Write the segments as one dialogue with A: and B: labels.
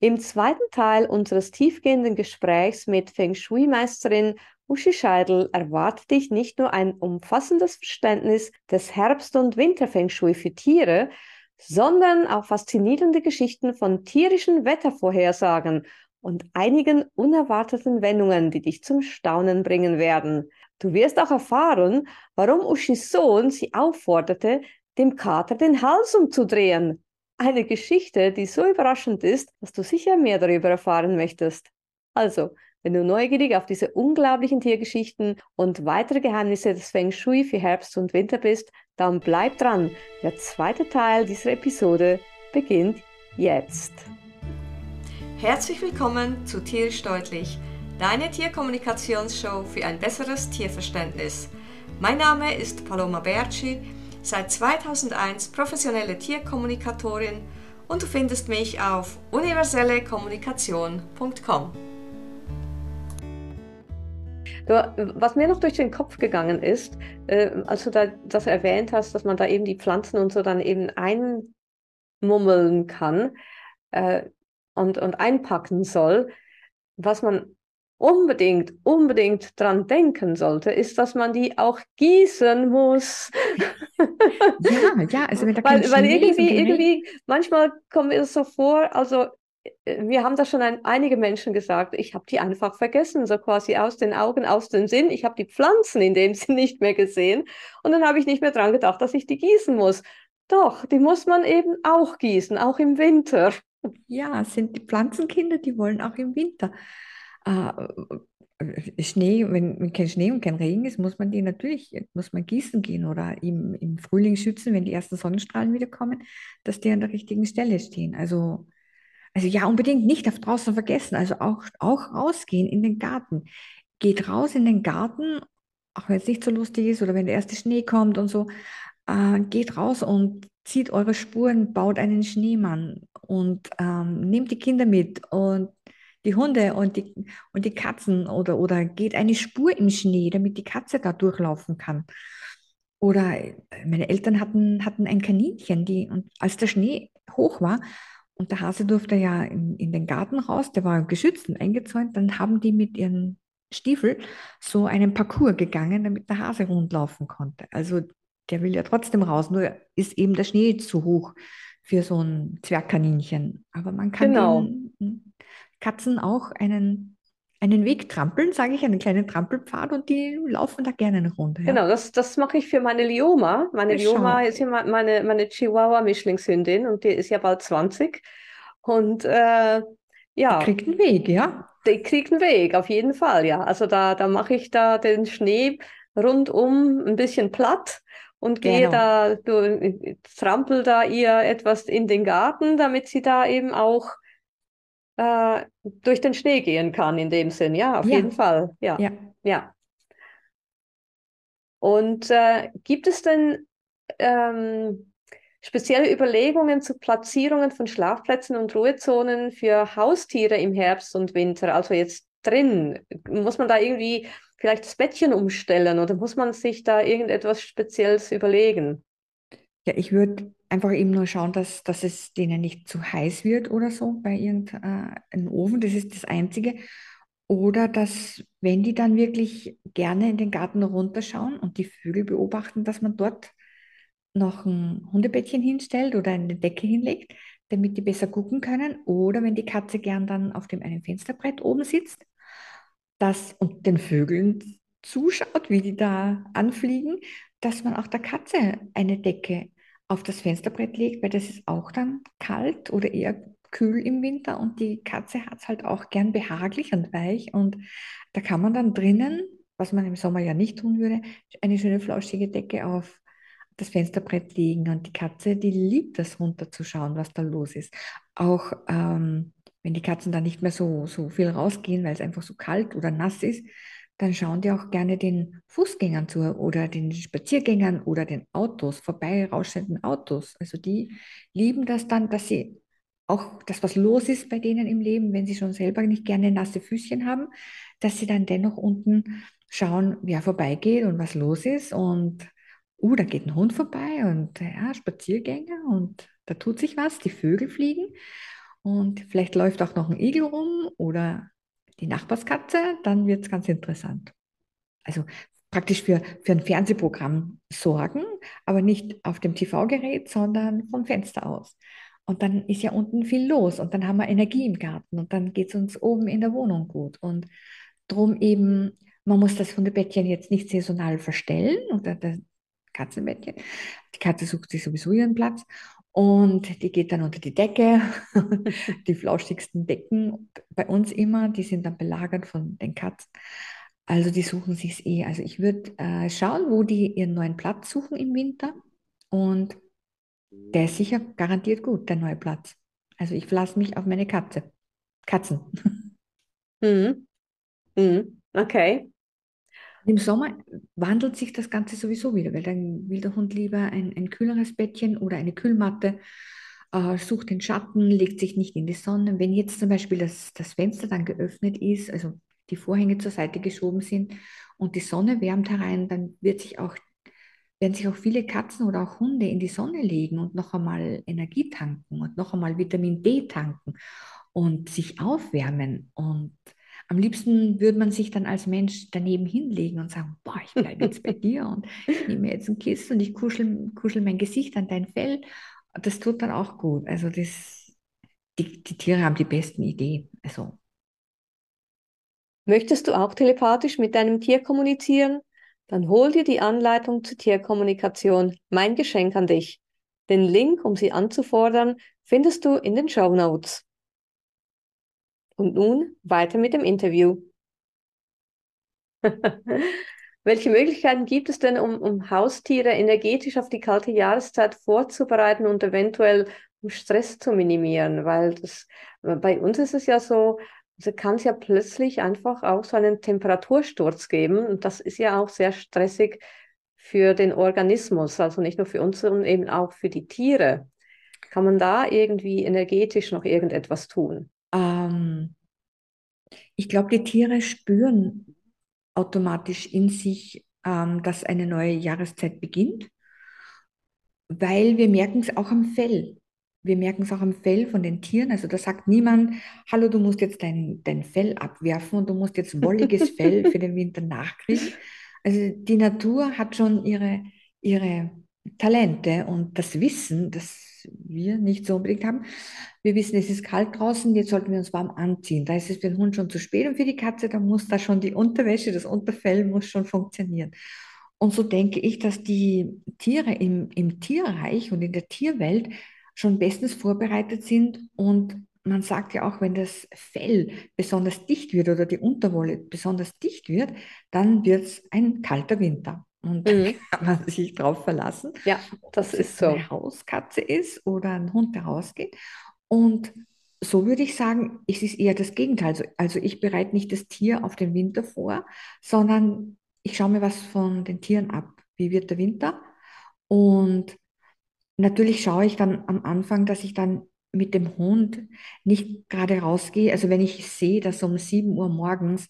A: Im zweiten Teil unseres tiefgehenden Gesprächs mit Feng Shui-Meisterin Uschi Scheidel erwartet dich nicht nur ein umfassendes Verständnis des Herbst- und Winter-Feng Shui für Tiere, sondern auch faszinierende Geschichten von tierischen Wettervorhersagen und einigen unerwarteten Wendungen, die dich zum Staunen bringen werden. Du wirst auch erfahren, warum Uschis Sohn sie aufforderte, dem Kater den Hals umzudrehen. Eine Geschichte, die so überraschend ist, dass du sicher mehr darüber erfahren möchtest. Also, wenn du neugierig auf diese unglaublichen Tiergeschichten und weitere Geheimnisse des Feng Shui für Herbst und Winter bist, dann bleib dran. Der zweite Teil dieser Episode beginnt jetzt. Herzlich willkommen zu Tierisch Deutlich, deine Tierkommunikationsshow für ein besseres Tierverständnis. Mein Name ist Paloma Berci seit 2001 professionelle Tierkommunikatorin und du findest mich auf universellekommunikation.com. Was mir noch durch den Kopf gegangen ist, äh, als du da das erwähnt hast, dass man da eben die Pflanzen und so dann eben einmummeln kann äh, und, und einpacken soll, was man unbedingt, unbedingt dran denken sollte, ist, dass man die auch gießen muss.
B: Ja, ja, also wenn da
A: weil, weil irgendwie, irgendwie, manchmal kommt mir das so vor, also äh, wir haben das schon ein, einige Menschen gesagt, ich habe die einfach vergessen, so quasi aus den Augen, aus dem Sinn. Ich habe die Pflanzen in dem Sinn nicht mehr gesehen und dann habe ich nicht mehr dran gedacht, dass ich die gießen muss. Doch, die muss man eben auch gießen, auch im Winter.
B: Ja, sind die Pflanzenkinder, die wollen auch im Winter äh, äh, Schnee, wenn, wenn kein Schnee und kein Regen ist, muss man die natürlich, muss man gießen gehen oder im, im Frühling schützen, wenn die ersten Sonnenstrahlen wieder kommen, dass die an der richtigen Stelle stehen. Also, also ja, unbedingt nicht auf draußen vergessen, also auch, auch rausgehen in den Garten. Geht raus in den Garten, auch wenn es nicht so lustig ist oder wenn der erste Schnee kommt und so, äh, geht raus und zieht eure Spuren, baut einen Schneemann und ähm, nehmt die Kinder mit und die Hunde und die, und die Katzen oder, oder geht eine Spur im Schnee, damit die Katze da durchlaufen kann. Oder äh, meine Eltern hatten, hatten ein Kaninchen, die, und als der Schnee hoch war und der Hase durfte ja in, in den Garten raus, der war geschützt und eingezäunt, dann haben die mit ihren Stiefel so einen Parcours gegangen, damit der Hase rundlaufen konnte. Also der will ja trotzdem raus, nur ist eben der Schnee zu hoch für so ein Zwergkaninchen. Aber man kann
A: genau.
B: den, Katzen auch einen, einen Weg trampeln, sage ich, einen kleinen Trampelpfad und die laufen da gerne eine Runde.
A: Ja. Genau, das, das mache ich für meine Lioma. Meine ja, Lioma ist ja meine, meine Chihuahua-Mischlingshündin und die ist ja bald 20. Und äh, ja.
B: Die kriegt einen Weg, ja.
A: Die kriegt einen Weg, auf jeden Fall, ja. Also da, da mache ich da den Schnee rundum ein bisschen platt und gehe genau. da, du, trampel da ihr etwas in den Garten, damit sie da eben auch äh, durch den Schnee gehen kann, in dem Sinn. Ja, auf ja. jeden Fall. Ja. ja. ja. Und äh, gibt es denn ähm, spezielle Überlegungen zu Platzierungen von Schlafplätzen und Ruhezonen für Haustiere im Herbst und Winter? Also jetzt drin, muss man da irgendwie vielleicht das Bettchen umstellen oder muss man sich da irgendetwas Spezielles überlegen?
B: Ja, ich würde einfach eben nur schauen, dass, dass es denen nicht zu heiß wird oder so bei irgendeinem äh, Ofen. Das ist das Einzige. Oder dass, wenn die dann wirklich gerne in den Garten runterschauen und die Vögel beobachten, dass man dort noch ein Hundebettchen hinstellt oder eine Decke hinlegt, damit die besser gucken können. Oder wenn die Katze gern dann auf dem einen Fensterbrett oben sitzt, dass und den Vögeln zuschaut, wie die da anfliegen, dass man auch der Katze eine Decke auf das Fensterbrett legt, weil das ist auch dann kalt oder eher kühl im Winter und die Katze hat es halt auch gern behaglich und weich und da kann man dann drinnen, was man im Sommer ja nicht tun würde, eine schöne flauschige Decke auf das Fensterbrett legen und die Katze, die liebt das runterzuschauen, was da los ist. Auch ähm, wenn die Katzen dann nicht mehr so, so viel rausgehen, weil es einfach so kalt oder nass ist, dann schauen die auch gerne den Fußgängern zu oder den Spaziergängern oder den Autos, vorbeirauschenden Autos. Also die lieben das dann, dass sie auch das, was los ist bei denen im Leben, wenn sie schon selber nicht gerne nasse Füßchen haben, dass sie dann dennoch unten schauen, wer vorbeigeht und was los ist und uh, da geht ein Hund vorbei und ja, Spaziergänger und da tut sich was, die Vögel fliegen und vielleicht läuft auch noch ein Igel rum oder die Nachbarskatze, dann wird es ganz interessant. Also praktisch für, für ein Fernsehprogramm sorgen, aber nicht auf dem TV-Gerät, sondern vom Fenster aus. Und dann ist ja unten viel los und dann haben wir Energie im Garten und dann geht es uns oben in der Wohnung gut. Und drum eben, man muss das von den Bettchen jetzt nicht saisonal verstellen oder das Katzenbettchen. Die Katze sucht sich sowieso ihren Platz und die geht dann unter die Decke. die flauschigsten Decken bei uns immer, die sind dann belagert von den Katzen. Also die suchen sich eh. Also ich würde äh, schauen, wo die ihren neuen Platz suchen im Winter. Und der ist sicher garantiert gut, der neue Platz. Also ich verlasse mich auf meine Katze. Katzen.
A: Mhm. Mhm. Okay.
B: Im Sommer wandelt sich das Ganze sowieso wieder, weil dann will der Hund lieber ein, ein kühleres Bettchen oder eine Kühlmatte, äh, sucht den Schatten, legt sich nicht in die Sonne. Wenn jetzt zum Beispiel das, das Fenster dann geöffnet ist, also die Vorhänge zur Seite geschoben sind und die Sonne wärmt herein, dann wird sich auch, werden sich auch viele Katzen oder auch Hunde in die Sonne legen und noch einmal Energie tanken und noch einmal Vitamin D tanken und sich aufwärmen. Und am liebsten würde man sich dann als Mensch daneben hinlegen und sagen, boah, ich bleibe jetzt bei dir und ich nehme jetzt ein Kissen und ich kuschel, kuschel mein Gesicht an dein Fell. Das tut dann auch gut. Also das, die, die Tiere haben die besten Ideen. Also
A: Möchtest du auch telepathisch mit deinem Tier kommunizieren? Dann hol dir die Anleitung zur Tierkommunikation, mein Geschenk an dich. Den Link, um sie anzufordern, findest du in den Show Notes. Und nun weiter mit dem Interview. Welche Möglichkeiten gibt es denn, um, um Haustiere energetisch auf die kalte Jahreszeit vorzubereiten und eventuell um Stress zu minimieren? Weil das, bei uns ist es ja so, also kann es ja plötzlich einfach auch so einen Temperatursturz geben und das ist ja auch sehr stressig für den Organismus, also nicht nur für uns, sondern eben auch für die Tiere. Kann man da irgendwie energetisch noch irgendetwas tun?
B: Ähm, ich glaube, die Tiere spüren automatisch in sich, ähm, dass eine neue Jahreszeit beginnt, weil wir merken es auch am Fell wir merken es auch am Fell von den Tieren. Also da sagt niemand, hallo, du musst jetzt dein, dein Fell abwerfen und du musst jetzt wolliges Fell für den Winter nachkriegen. Also die Natur hat schon ihre, ihre Talente und das Wissen, das wir nicht so unbedingt haben. Wir wissen, es ist kalt draußen, jetzt sollten wir uns warm anziehen. Da ist es für den Hund schon zu spät und für die Katze, da muss da schon die Unterwäsche, das Unterfell muss schon funktionieren. Und so denke ich, dass die Tiere im, im Tierreich und in der Tierwelt schon bestens vorbereitet sind. Und man sagt ja auch, wenn das Fell besonders dicht wird oder die Unterwolle besonders dicht wird, dann wird es ein kalter Winter. Und mhm. kann man sich darauf verlassen.
A: Ja, das ist so.
B: Eine Hauskatze ist oder ein Hund, der rausgeht. Und so würde ich sagen, es ist eher das Gegenteil. Also, also ich bereite nicht das Tier auf den Winter vor, sondern ich schaue mir was von den Tieren ab. Wie wird der Winter? Und Natürlich schaue ich dann am Anfang, dass ich dann mit dem Hund nicht gerade rausgehe. Also wenn ich sehe, dass um 7 Uhr morgens,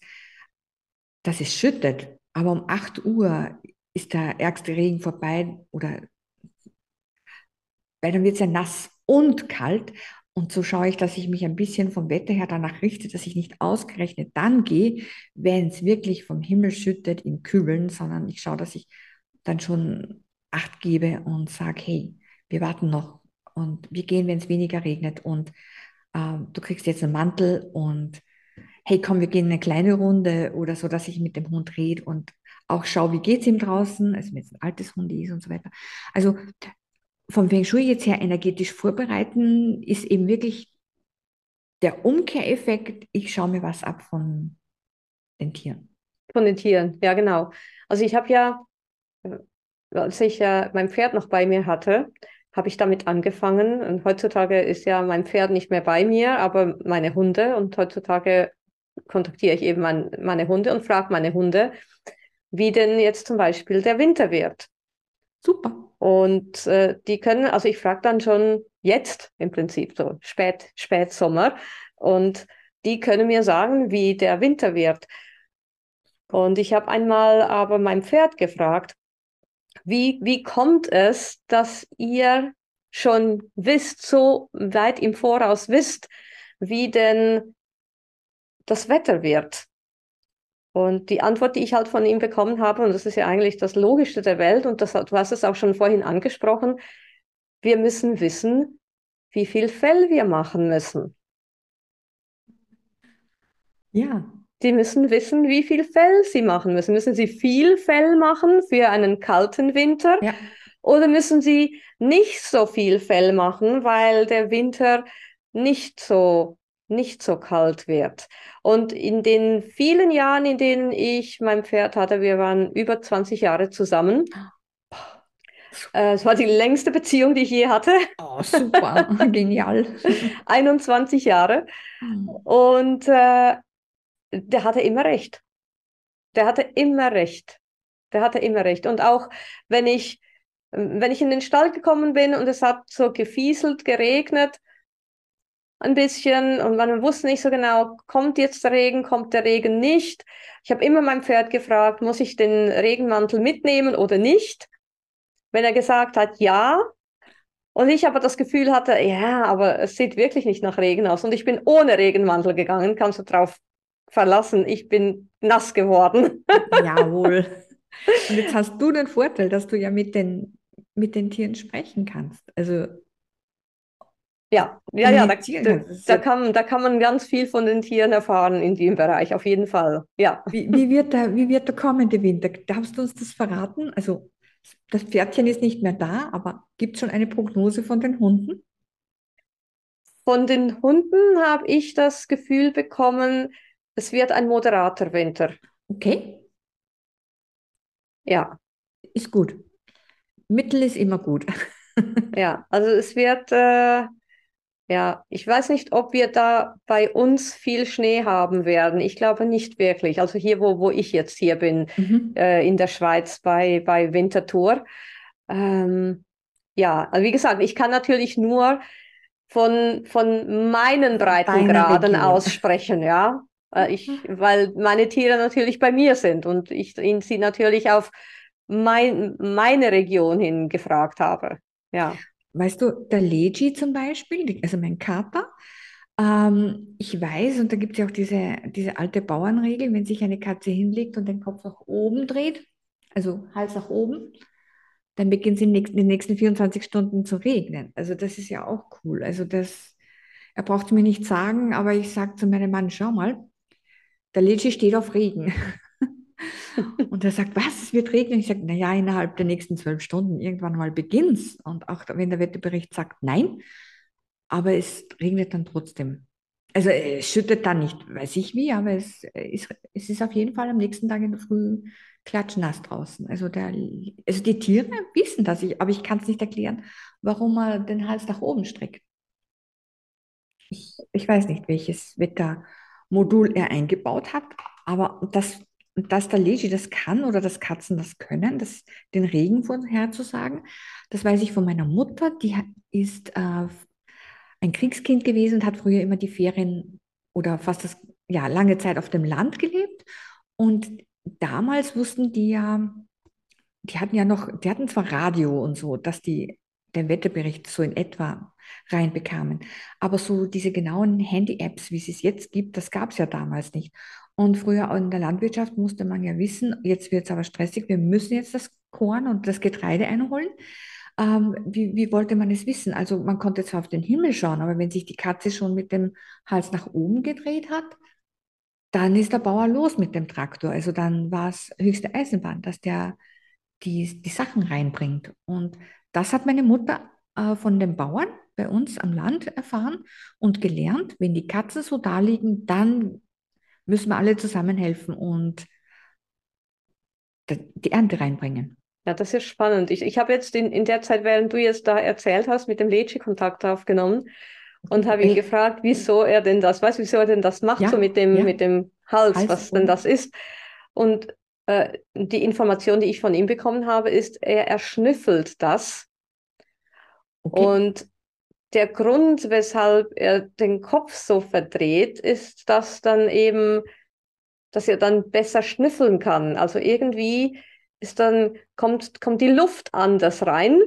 B: dass es schüttet, aber um 8 Uhr ist der ärgste Regen vorbei oder weil dann wird es ja nass und kalt. Und so schaue ich, dass ich mich ein bisschen vom Wetter her danach richte, dass ich nicht ausgerechnet dann gehe, wenn es wirklich vom Himmel schüttet in Kübeln, sondern ich schaue, dass ich dann schon Acht gebe und sage, hey, wir warten noch und wir gehen, wenn es weniger regnet und äh, du kriegst jetzt einen Mantel und hey, komm, wir gehen eine kleine Runde oder so, dass ich mit dem Hund rede und auch schaue, wie geht es ihm draußen, also wenn es ein altes Hund ist und so weiter. Also vom Feng Shui jetzt her energetisch vorbereiten ist eben wirklich der Umkehreffekt, ich schaue mir was ab von den Tieren.
A: Von den Tieren, ja genau. Also ich habe ja, als ich ja mein Pferd noch bei mir hatte, habe ich damit angefangen. Und heutzutage ist ja mein Pferd nicht mehr bei mir, aber meine Hunde. Und heutzutage kontaktiere ich eben mein, meine Hunde und frage meine Hunde, wie denn jetzt zum Beispiel der Winter wird.
B: Super.
A: Und äh, die können, also ich frage dann schon jetzt im Prinzip so spät, Spätsommer und die können mir sagen, wie der Winter wird. Und ich habe einmal aber mein Pferd gefragt, wie, wie kommt es, dass ihr schon wisst, so weit im Voraus wisst, wie denn das Wetter wird. Und die Antwort, die ich halt von ihm bekommen habe, und das ist ja eigentlich das Logischste der Welt, und das, du hast es auch schon vorhin angesprochen, wir müssen wissen, wie viel Fell wir machen müssen.
B: Ja.
A: Die müssen wissen, wie viel Fell sie machen müssen. Müssen sie viel Fell machen für einen kalten Winter?
B: Ja.
A: Oder müssen sie nicht so viel Fell machen, weil der Winter nicht so nicht so kalt wird. Und in den vielen Jahren, in denen ich mein Pferd hatte, wir waren über 20 Jahre zusammen. Äh, es war die längste Beziehung, die ich je hatte.
B: Oh, super, genial.
A: 21 Jahre. Hm. Und äh, der hatte immer recht. Der hatte immer recht. Der hatte immer recht. Und auch wenn ich, wenn ich in den Stall gekommen bin und es hat so gefieselt, geregnet, ein bisschen und man wusste nicht so genau, kommt jetzt der Regen, kommt der Regen nicht. Ich habe immer mein Pferd gefragt, muss ich den Regenmantel mitnehmen oder nicht? Wenn er gesagt hat, ja, und ich aber das Gefühl hatte, ja, aber es sieht wirklich nicht nach Regen aus. Und ich bin ohne Regenmantel gegangen, kannst du drauf verlassen, ich bin nass geworden.
B: Jawohl. Und jetzt hast du den Vorteil, dass du ja mit den, mit den Tieren sprechen kannst. Also
A: ja, ja, ja, da, da, da, kann, da kann man ganz viel von den Tieren erfahren in dem Bereich, auf jeden Fall. Ja.
B: Wie, wie, wird, der, wie wird der kommende Winter? Darfst du uns das verraten? Also, das Pferdchen ist nicht mehr da, aber gibt es schon eine Prognose von den Hunden?
A: Von den Hunden habe ich das Gefühl bekommen, es wird ein moderater Winter.
B: Okay.
A: Ja.
B: Ist gut. Mittel ist immer gut.
A: ja, also es wird. Äh, ja, ich weiß nicht, ob wir da bei uns viel Schnee haben werden. Ich glaube nicht wirklich. Also hier, wo, wo ich jetzt hier bin, mhm. äh, in der Schweiz bei, bei Winterthur. Ähm, ja, also wie gesagt, ich kann natürlich nur von, von meinen Breitengraden aussprechen, ja. Äh, ich, mhm. weil meine Tiere natürlich bei mir sind und ich sie natürlich auf mein, meine Region hin gefragt habe. Ja.
B: Weißt du, der Leji zum Beispiel, also mein Kater, ähm, ich weiß, und da gibt es ja auch diese, diese alte Bauernregel, wenn sich eine Katze hinlegt und den Kopf nach oben dreht, also Hals nach oben, dann beginnt es in, den nächsten 24 Stunden zu regnen. Also das ist ja auch cool. Also das, er braucht es mir nicht sagen, aber ich sage zu meinem Mann, schau mal, der Leji steht auf Regen. Und er sagt, was, es wird regnen? Ich sage, naja, innerhalb der nächsten zwölf Stunden irgendwann mal beginnt's. Und auch wenn der Wetterbericht sagt, nein, aber es regnet dann trotzdem. Also es schüttet dann nicht, weiß ich wie, aber es ist, es ist auf jeden Fall am nächsten Tag in der Früh klatschnass draußen. Also, der, also die Tiere wissen das, ich, aber ich kann es nicht erklären, warum er den Hals nach oben streckt. Ich, ich weiß nicht, welches Wettermodul er eingebaut hat, aber das und dass der Leji das kann oder dass Katzen das können, das, den Regen vorherzusagen, das weiß ich von meiner Mutter. Die ist äh, ein Kriegskind gewesen und hat früher immer die Ferien oder fast das, ja, lange Zeit auf dem Land gelebt. Und damals wussten die ja, die hatten ja noch, die hatten zwar Radio und so, dass die den Wetterbericht so in etwa reinbekamen. Aber so diese genauen Handy-Apps, wie es es jetzt gibt, das gab es ja damals nicht. Und früher in der Landwirtschaft musste man ja wissen, jetzt wird es aber stressig, wir müssen jetzt das Korn und das Getreide einholen. Ähm, wie, wie wollte man es wissen? Also man konnte zwar auf den Himmel schauen, aber wenn sich die Katze schon mit dem Hals nach oben gedreht hat, dann ist der Bauer los mit dem Traktor. Also dann war es höchste Eisenbahn, dass der die, die Sachen reinbringt. Und das hat meine Mutter äh, von den Bauern bei uns am Land erfahren und gelernt. Wenn die Katzen so da liegen, dann müssen wir alle zusammenhelfen und die Ernte reinbringen.
A: Ja, das ist spannend. Ich, ich habe jetzt in, in der Zeit, während du jetzt da erzählt hast, mit dem Leci Kontakt aufgenommen und habe ihn gefragt, wieso er denn das, weißt wieso er denn das macht, ja, so mit dem, ja. mit dem Hals, Hals was denn das ist. Und äh, die Information, die ich von ihm bekommen habe, ist, er erschnüffelt das. Okay. Und der Grund, weshalb er den Kopf so verdreht, ist, dass dann eben, dass er dann besser schnüffeln kann. Also irgendwie ist dann, kommt, kommt die Luft anders rein.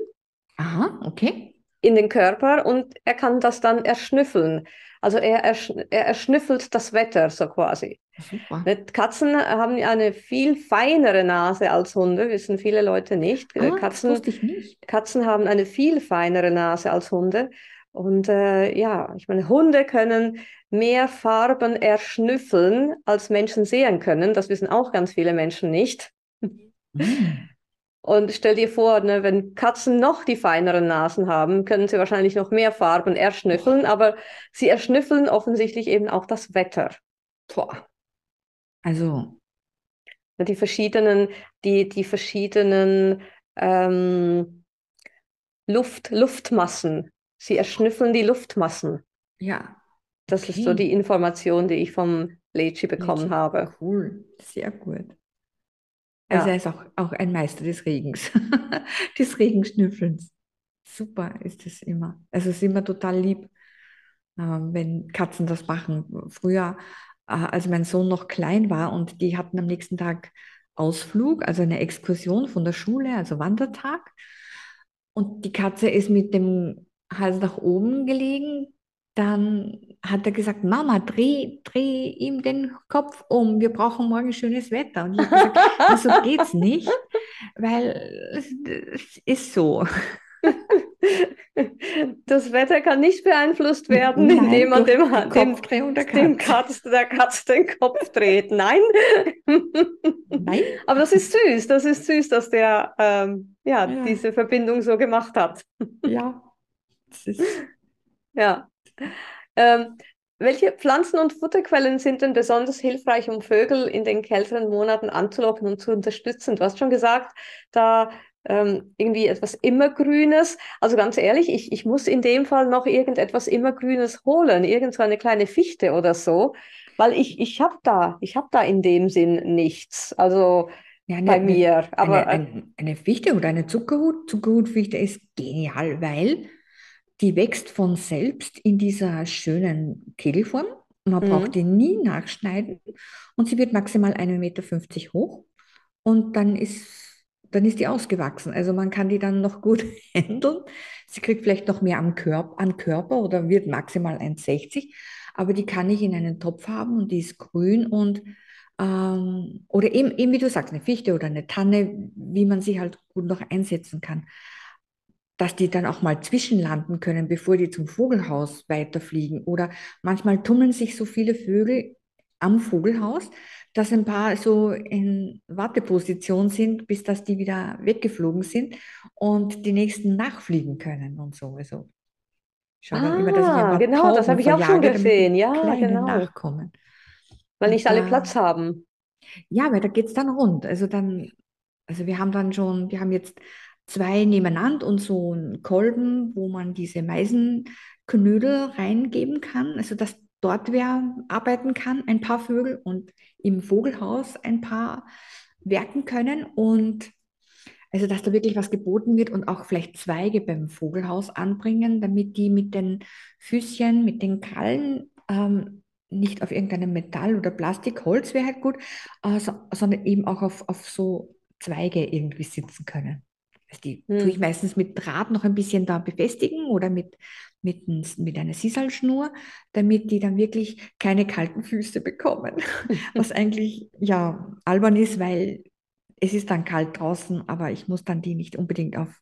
B: Aha, okay.
A: In den Körper und er kann das dann erschnüffeln. Also er, ersch er erschnüffelt das Wetter so quasi. Super. Katzen haben eine viel feinere Nase als Hunde, wissen viele Leute nicht.
B: Ah, Katzen, das wusste ich nicht.
A: Katzen haben eine viel feinere Nase als Hunde. Und äh, ja, ich meine, Hunde können mehr Farben erschnüffeln, als Menschen sehen können. Das wissen auch ganz viele Menschen nicht. Mm. Und stell dir vor, ne, wenn Katzen noch die feineren Nasen haben, können sie wahrscheinlich noch mehr Farben erschnüffeln, aber sie erschnüffeln offensichtlich eben auch das Wetter.
B: Boah. Also.
A: Die verschiedenen, die, die verschiedenen ähm, Luft, Luftmassen. Sie erschnüffeln die Luftmassen.
B: Ja.
A: Das okay. ist so die Information, die ich vom Leci bekommen Leci. habe.
B: Cool, sehr gut. Also er ist auch, auch ein Meister des Regens, des Regenschnüffelns. Super ist es immer. Also es ist immer total lieb, äh, wenn Katzen das machen. Früher, äh, als mein Sohn noch klein war und die hatten am nächsten Tag Ausflug, also eine Exkursion von der Schule, also Wandertag. Und die Katze ist mit dem Hals nach oben gelegen, dann hat er gesagt, Mama, dreh, dreh ihm den Kopf um, wir brauchen morgen schönes Wetter. Und ich habe gesagt, so geht's nicht, weil es ist so.
A: Das Wetter kann nicht beeinflusst werden, Nein, indem man dem, dem, der, dem Katz, der Katz den Kopf dreht. Nein. Nein. Aber das ist süß, das ist süß, dass der ähm, ja, ja, diese Verbindung so gemacht hat.
B: Ja.
A: Ja. Ähm, welche Pflanzen- und Futterquellen sind denn besonders hilfreich, um Vögel in den kälteren Monaten anzulocken und zu unterstützen? Du hast schon gesagt, da ähm, irgendwie etwas Immergrünes. Also ganz ehrlich, ich, ich muss in dem Fall noch irgendetwas Immergrünes holen, irgend so eine kleine Fichte oder so, weil ich, ich habe da, ich habe da in dem Sinn nichts. Also ja, eine, bei mir.
B: Aber, eine, eine, eine Fichte oder eine Zuckerhut, Zuckerhutfichte ist genial, weil die wächst von selbst in dieser schönen Kegelform. Man mhm. braucht die nie nachschneiden und sie wird maximal 1,50 Meter hoch und dann ist, dann ist die ausgewachsen. Also man kann die dann noch gut handeln. Sie kriegt vielleicht noch mehr am Körper, an Körper oder wird maximal 1,60, aber die kann ich in einen Topf haben und die ist grün und ähm, oder eben, eben wie du sagst, eine Fichte oder eine Tanne, wie man sie halt gut noch einsetzen kann dass die dann auch mal zwischenlanden können, bevor die zum Vogelhaus weiterfliegen. Oder manchmal tummeln sich so viele Vögel am Vogelhaus, dass ein paar so in Warteposition sind, bis dass die wieder weggeflogen sind und die nächsten nachfliegen können und so. Also
A: schau ah, immer, dass ich ein paar genau, Tauben das habe ich auch schon gesehen. Ja, genau.
B: Nachkommen.
A: Weil nicht alle Platz haben.
B: Ja, weil da geht es dann rund. Also dann, also wir haben dann schon, wir haben jetzt zwei nebeneinander und so ein Kolben, wo man diese Meisenknödel reingeben kann, also dass dort wer arbeiten kann, ein paar Vögel und im Vogelhaus ein paar werken können und also dass da wirklich was geboten wird und auch vielleicht Zweige beim Vogelhaus anbringen, damit die mit den Füßchen, mit den Krallen ähm, nicht auf irgendeinem Metall oder Plastik, Holz wäre halt gut, äh, so, sondern eben auch auf, auf so Zweige irgendwie sitzen können. Die hm. tue ich meistens mit Draht noch ein bisschen da befestigen oder mit, mit, mit einer Sisalschnur, damit die dann wirklich keine kalten Füße bekommen. Was eigentlich ja albern ist, weil es ist dann kalt draußen, aber ich muss dann die nicht unbedingt auf,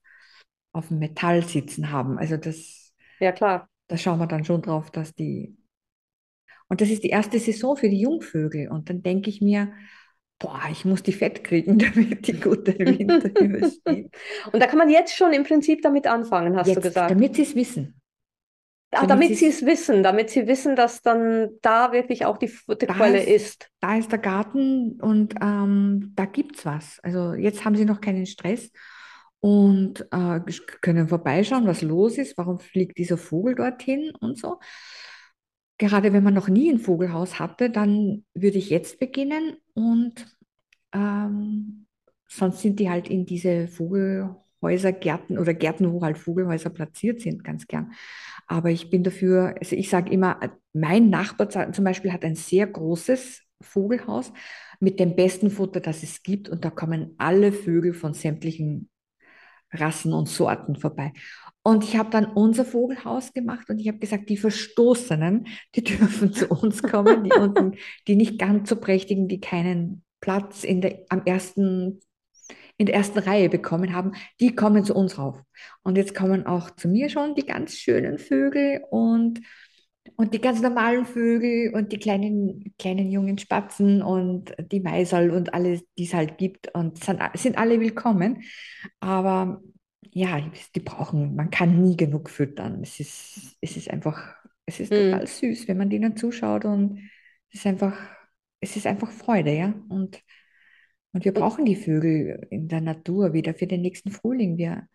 B: auf dem Metall sitzen haben. Also das,
A: ja klar.
B: Da schauen wir dann schon drauf, dass die. Und das ist die erste Saison für die Jungvögel. Und dann denke ich mir, boah, ich muss die fett kriegen, damit die gute Winter überstehen.
A: Und da kann man jetzt schon im Prinzip damit anfangen, hast
B: jetzt,
A: du gesagt.
B: Damit sie es wissen.
A: Ach, damit, sie es wissen, damit sie wissen, dass dann da wirklich auch die Futterquelle ist, ist,
B: Da ist der Garten und ähm, da gibt es was. Also jetzt haben sie noch keinen Stress und äh, können vorbeischauen, was los ist, warum fliegt dieser Vogel dorthin und so. Gerade wenn man noch nie ein Vogelhaus hatte, dann würde ich jetzt beginnen und ähm, sonst sind die halt in diese Vogelhäuser, Gärten oder Gärten, wo halt Vogelhäuser platziert sind, ganz gern. Aber ich bin dafür, also ich sage immer, mein Nachbar zum Beispiel hat ein sehr großes Vogelhaus mit dem besten Futter, das es gibt und da kommen alle Vögel von sämtlichen Rassen und Sorten vorbei. Und ich habe dann unser Vogelhaus gemacht und ich habe gesagt, die Verstoßenen, die dürfen zu uns kommen, die unten, die nicht ganz so prächtigen, die keinen Platz in der, am ersten, in der ersten Reihe bekommen haben, die kommen zu uns rauf. Und jetzt kommen auch zu mir schon die ganz schönen Vögel und und die ganz normalen Vögel und die kleinen, kleinen jungen Spatzen und die Meiserl und alles, die es halt gibt und sind, sind alle willkommen. Aber ja, die brauchen, man kann nie genug füttern. Es ist, es ist einfach, es ist
A: Hm.
B: total süß, wenn man denen zuschaut und es ist einfach, es ist einfach Freude, ja. Und, und wir brauchen die Vögel in der Natur wieder für den nächsten Frühling. Wir,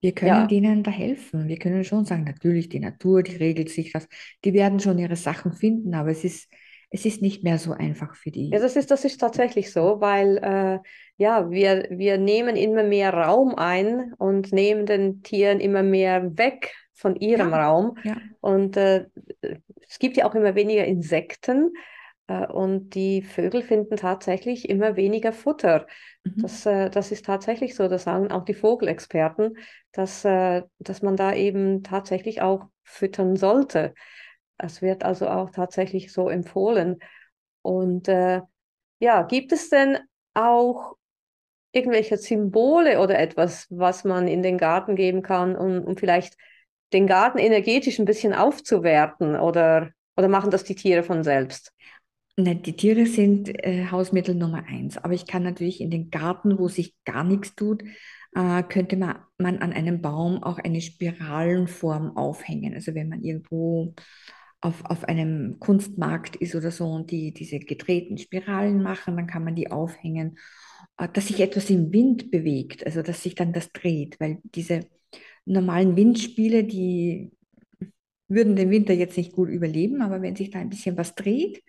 B: wir können
A: ja,
B: denen da helfen. Wir können schon sagen, natürlich, die Natur, die regelt sich das. Die werden schon ihre Sachen finden, aber es ist, es ist nicht mehr so einfach für
A: Ja,
B: die.
A: das ist, das ist tatsächlich so, weil äh, ja, wir, wir nehmen immer mehr Raum ein und nehmen den Tieren immer mehr weg von ihrem
B: Ja,
A: Raum.
B: ja.
A: Und äh, es gibt ja auch immer weniger Insekten äh, und die Vögel finden tatsächlich immer weniger Futter.
B: Mhm.
A: Das, äh, das ist tatsächlich so, das sagen auch die Vogelexperten, dass, äh, dass man da eben tatsächlich auch füttern sollte. Es wird also auch tatsächlich so empfohlen. Und äh, ja, gibt es denn auch irgendwelche Symbole oder etwas, was man in den Garten geben kann, um, um vielleicht den Garten energetisch ein bisschen aufzuwerten oder, oder machen das die Tiere von selbst?
B: Nein, die Tiere sind äh, Hausmittel Nummer eins. Aber ich kann natürlich in den Garten, wo sich gar nichts tut, äh, könnte man, man an einem Baum auch eine Spiralenform aufhängen. Also wenn man irgendwo auf, auf einem Kunstmarkt ist oder so und die diese gedrehten Spiralen machen, dann kann man die aufhängen, äh, dass sich etwas im Wind bewegt, also dass sich dann das dreht, weil diese normalen Windspiele, die würden den Winter jetzt nicht gut überleben, aber wenn sich da ein bisschen was dreht,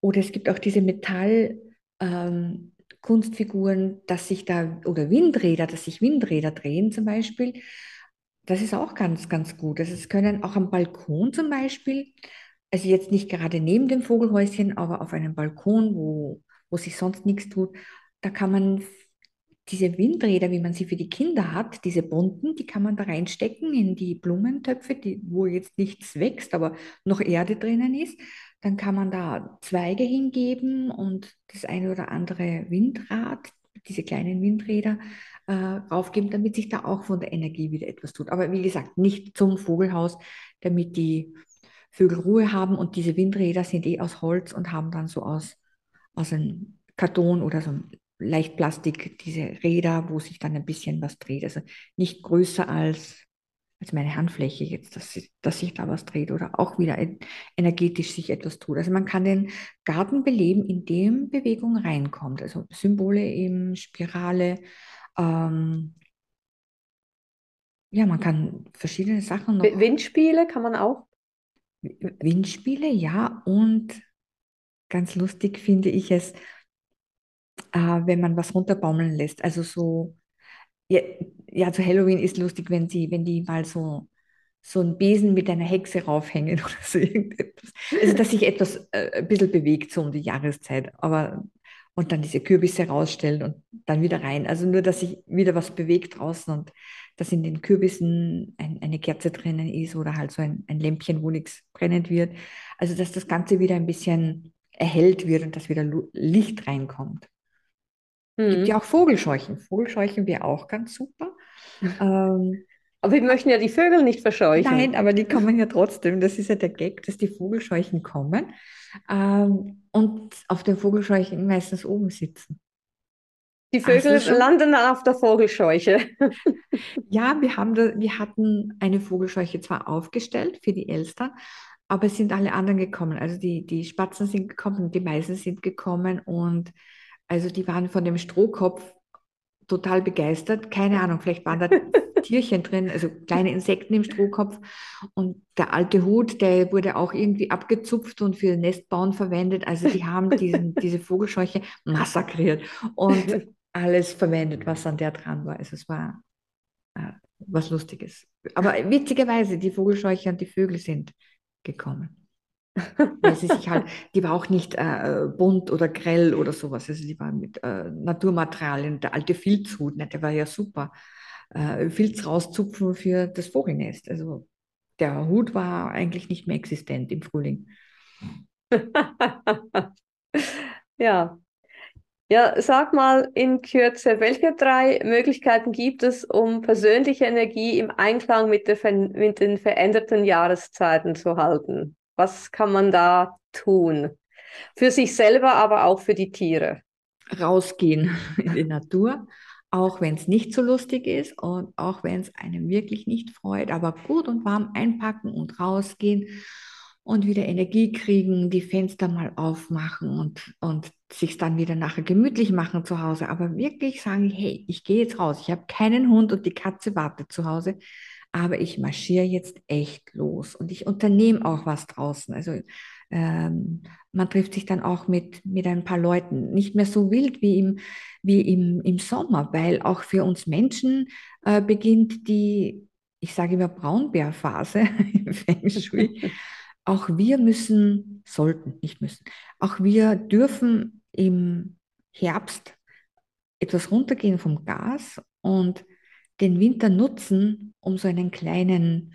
B: oder es gibt auch diese Metall, ähm, Kunstfiguren, dass sich da, oder Windräder, dass sich Windräder drehen zum Beispiel. Das ist auch ganz, ganz gut. Also es können auch am Balkon zum Beispiel, also jetzt nicht gerade neben dem Vogelhäuschen, aber auf einem Balkon, wo, wo sich sonst nichts tut, da kann man diese Windräder, wie man sie für die Kinder hat, diese bunten, die kann man da reinstecken in die Blumentöpfe, die, wo jetzt nichts wächst, aber noch Erde drinnen ist. Dann kann man da Zweige hingeben und das eine oder andere Windrad, diese kleinen Windräder, äh, raufgeben, damit sich da auch von der Energie wieder etwas tut. Aber wie gesagt, nicht zum Vogelhaus, damit die Vögel Ruhe haben und diese Windräder sind eh aus Holz und haben dann so aus, aus einem Karton oder so leicht Plastik, diese Räder, wo sich dann ein bisschen was dreht. Also nicht größer als, als meine Handfläche jetzt, dass, sich- dass sich da was dreht oder auch wieder en- energetisch sich etwas tut. Also man kann den Garten beleben, indem Bewegung reinkommt. Also Symbole eben, Spirale. Ähm, ja, man kann verschiedene Sachen noch,
A: Windspiele kann man auch.
B: Windspiele, ja, und ganz lustig finde ich es, äh, wenn man was runterbaumeln lässt. Also so Ja, ja, zu Halloween ist lustig, wenn sie, wenn die mal so, so einen Besen mit einer Hexe raufhängen oder so irgendetwas. Also, dass sich etwas äh, ein bisschen bewegt, so um die Jahreszeit. Aber, und dann diese Kürbisse rausstellen und dann wieder rein. Also nur, dass sich wieder was bewegt draußen und dass in den Kürbissen ein, eine Kerze drinnen ist oder halt so ein, ein Lämpchen, wo nichts brennend wird. Also, dass das Ganze wieder ein bisschen erhellt wird und dass wieder Licht reinkommt. Gibt ja
A: Hm.
B: auch Vogelscheuchen. Vogelscheuchen wäre auch ganz super. Ähm,
A: Aber wir möchten ja die Vögel nicht verscheuchen.
B: nein, aber die kommen ja trotzdem. Das ist ja der Gag, dass die Vogelscheuchen kommen ähm, und auf den Vogelscheuchen meistens oben sitzen.
A: Die Vögel
B: schon?
A: landen dann auf der Vogelscheuche.
B: Ja, wir haben da, wir hatten eine Vogelscheuche zwar aufgestellt für die Elstern, aber es sind alle anderen gekommen. Also die, die Spatzen sind gekommen, die Meisen sind gekommen und also die waren von dem Strohkopf total begeistert. Keine Ahnung, vielleicht waren da Tierchen drin, also kleine Insekten im Strohkopf. Und der alte Hut, der wurde auch irgendwie abgezupft und für Nestbauen verwendet. Also die haben diesen, diese Vogelscheuche massakriert und alles verwendet, was an der dran war. Also es war äh, was Lustiges. Aber witzigerweise, die Vogelscheuche und die Vögel sind gekommen. Weil sie sich halt, die war auch nicht äh, bunt oder grell oder sowas. Also die war mit äh, Naturmaterialien. Der alte Filzhut, ne, der war ja super. äh, Filz rauszupfen für das Vogelnest. Also der Hut war eigentlich nicht mehr existent im Frühling.
A: ja. Ja, sag mal in Kürze, welche drei Möglichkeiten gibt es, um persönliche Energie im Einklang mit, der, mit den veränderten Jahreszeiten zu halten? Was kann man da tun? Für sich selber, aber auch für die Tiere.
B: Rausgehen in die Natur, auch wenn es nicht so lustig ist und auch wenn es einem wirklich nicht freut, aber gut und warm einpacken und rausgehen und wieder Energie kriegen, die Fenster mal aufmachen und, und sich dann wieder nachher gemütlich machen zu Hause. Aber wirklich sagen, hey, ich gehe jetzt raus. Ich habe keinen Hund und die Katze wartet zu Hause, aber ich marschiere jetzt echt los und ich unternehme auch was draußen. Also ähm, man trifft sich dann auch mit, mit ein paar Leuten. Nicht mehr so wild wie im, wie im, im Sommer, weil auch für uns Menschen äh, beginnt die, ich sage immer Braunbärphase im Feng Shui. auch wir müssen, sollten, nicht müssen, auch wir dürfen im Herbst etwas runtergehen vom Gas und den Winter nutzen, um so einen kleinen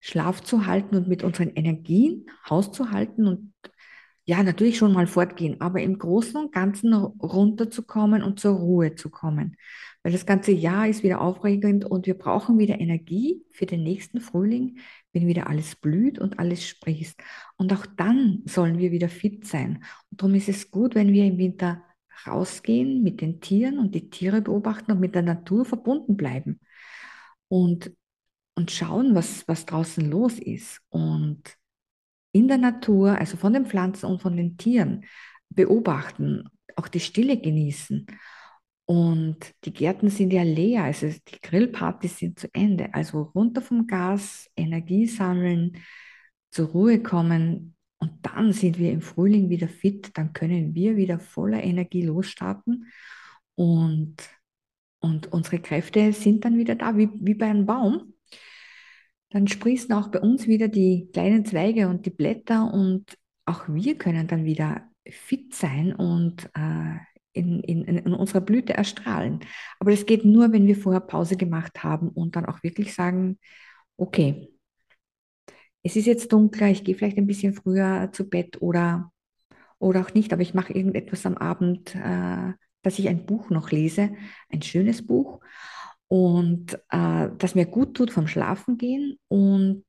B: Schlaf zu halten und mit unseren Energien Haus zu halten und ja, natürlich schon mal fortgehen, aber im Großen und Ganzen runterzukommen und zur Ruhe zu kommen. Weil das ganze Jahr ist wieder aufregend und wir brauchen wieder Energie für den nächsten Frühling, wenn wieder alles blüht und alles sprießt. Und auch dann sollen wir wieder fit sein. Und darum ist es gut, wenn wir im Winter rausgehen mit den Tieren und die Tiere beobachten und mit der Natur verbunden bleiben. Und, und schauen, was, was draußen los ist. Und in der Natur, also von den Pflanzen und von den Tieren, beobachten, auch die Stille genießen. Und die Gärten sind ja leer, also die Grillpartys sind zu Ende. Also runter vom Gas, Energie sammeln, zur Ruhe kommen und dann sind wir im Frühling wieder fit, dann können wir wieder voller Energie losstarten und, und unsere Kräfte sind dann wieder da, wie, wie bei einem Baum dann sprießen auch bei uns wieder die kleinen Zweige und die Blätter und auch wir können dann wieder fit sein und äh, in, in, in unserer Blüte erstrahlen. Aber das geht nur, wenn wir vorher Pause gemacht haben und dann auch wirklich sagen, okay, es ist jetzt dunkler, ich gehe vielleicht ein bisschen früher zu Bett oder, oder auch nicht, aber ich mache irgendetwas am Abend, äh, dass ich ein Buch noch lese, ein schönes Buch und äh, das mir gut tut vom Schlafengehen und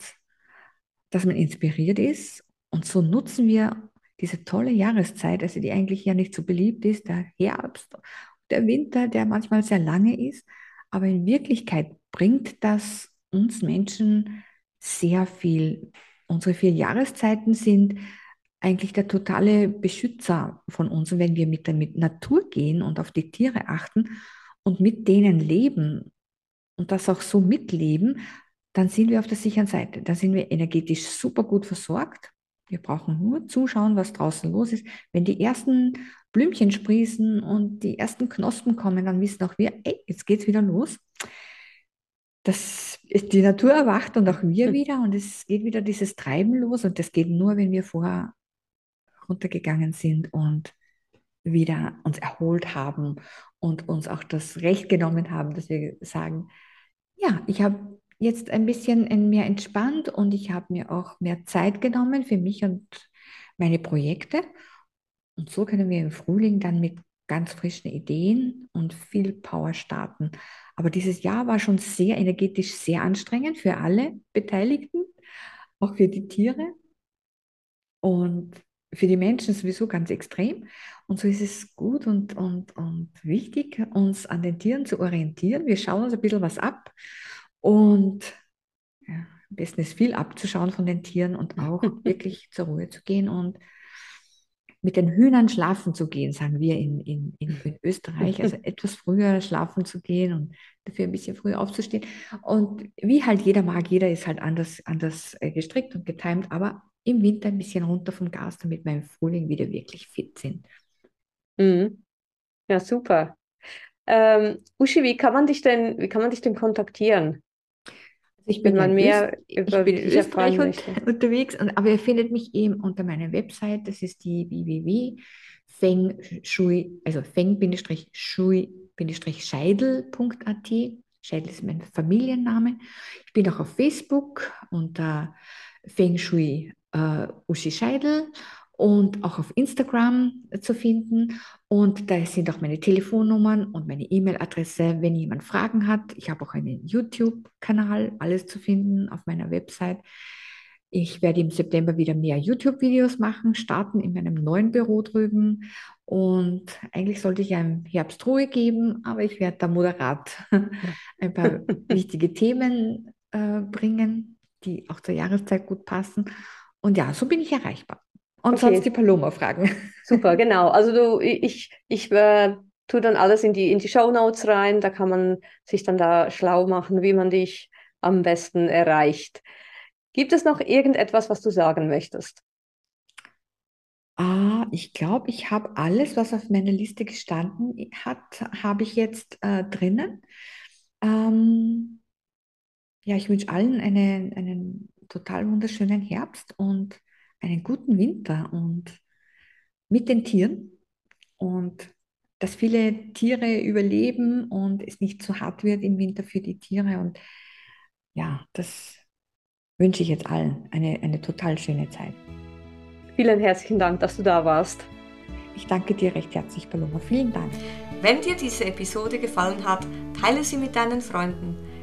B: dass man inspiriert ist. Und so nutzen wir diese tolle Jahreszeit, also die eigentlich ja nicht so beliebt ist, der Herbst, der Winter, der manchmal sehr lange ist. Aber in Wirklichkeit bringt das uns Menschen sehr viel. Unsere vier Jahreszeiten sind eigentlich der totale Beschützer von uns. Und wenn wir mit der Natur gehen und auf die Tiere achten und mit denen leben und das auch so mitleben, dann sind wir auf der sicheren Seite. Da sind wir energetisch super gut versorgt. Wir brauchen nur zuschauen, was draußen los ist. Wenn die ersten Blümchen sprießen und die ersten Knospen kommen, dann wissen auch wir, ey, jetzt geht's wieder los. Das ist die Natur erwacht und auch wir hm. wieder und es geht wieder dieses Treiben los und das geht nur, wenn wir vorher runtergegangen sind und wieder uns erholt haben und uns auch das Recht genommen haben, dass wir sagen, ja, ich habe jetzt ein bisschen mehr entspannt und ich habe mir auch mehr Zeit genommen für mich und meine Projekte. Und so können wir im Frühling dann mit ganz frischen Ideen und viel Power starten. Aber dieses Jahr war schon sehr energetisch sehr anstrengend für alle Beteiligten, auch für die Tiere. Und für die Menschen sowieso ganz extrem. Und so ist es gut und, und, und wichtig, uns an den Tieren zu orientieren. Wir schauen uns ein bisschen was ab und ja, am besten ist viel abzuschauen von den Tieren und auch wirklich zur Ruhe zu gehen und mit den Hühnern schlafen zu gehen, sagen wir in, in, in, Österreich, also etwas früher schlafen zu gehen und dafür ein bisschen früher aufzustehen. Und wie halt jeder mag, jeder ist halt anders, anders äh, gestrickt und getimt, aber im Winter ein bisschen runter vom Gas, damit wir im Frühling wieder wirklich fit sind.
A: Mhm. Ja, super. Ähm, Uschi, wie kann man dich denn, wie kann man dich denn kontaktieren?
B: Also ich bin, man mehr über ich bin in Österreich und, unterwegs, und, aber ihr findet mich eben unter meiner Website, das ist die www.feng-shui, also feng-shui-scheidel.at Scheidel ist mein Familienname. Ich bin auch auf Facebook unter Feng Shui äh, Uschi Scheidel und auch auf Instagram zu finden. Und da sind auch meine Telefonnummern und meine E-Mail-Adresse, wenn jemand Fragen hat. Ich habe auch einen YouTube-Kanal, alles zu finden auf meiner Website. Ich werde im September wieder mehr YouTube-Videos machen, starten in meinem neuen Büro drüben. Und eigentlich sollte ich ja im Herbst Ruhe geben, aber ich werde da moderat ein paar wichtige Themen äh, bringen, die auch zur Jahreszeit gut passen. Und ja, so bin ich erreichbar. Und okay. sonst die Paloma-Fragen.
A: Super, genau. Also du, ich, ich äh, tue dann alles in die, in die Show Notes rein. Da kann man sich dann da schlau machen, wie man dich am besten erreicht. Gibt es noch irgendetwas, was du sagen möchtest?
B: Ah, ich glaube, ich habe alles, was auf meiner Liste gestanden hat, habe ich jetzt äh, drinnen. Ähm, ja, ich wünsche allen einen, einen total wunderschönen Herbst und einen guten Winter und mit den Tieren und dass viele Tiere überleben und es nicht zu hart wird im Winter für die Tiere. Und ja, das wünsche ich jetzt allen eine, eine total schöne Zeit.
A: Vielen herzlichen Dank, dass du da warst.
B: Ich danke dir recht herzlich, Paloma. Vielen Dank.
A: Wenn dir diese Episode gefallen hat, teile sie mit deinen Freunden,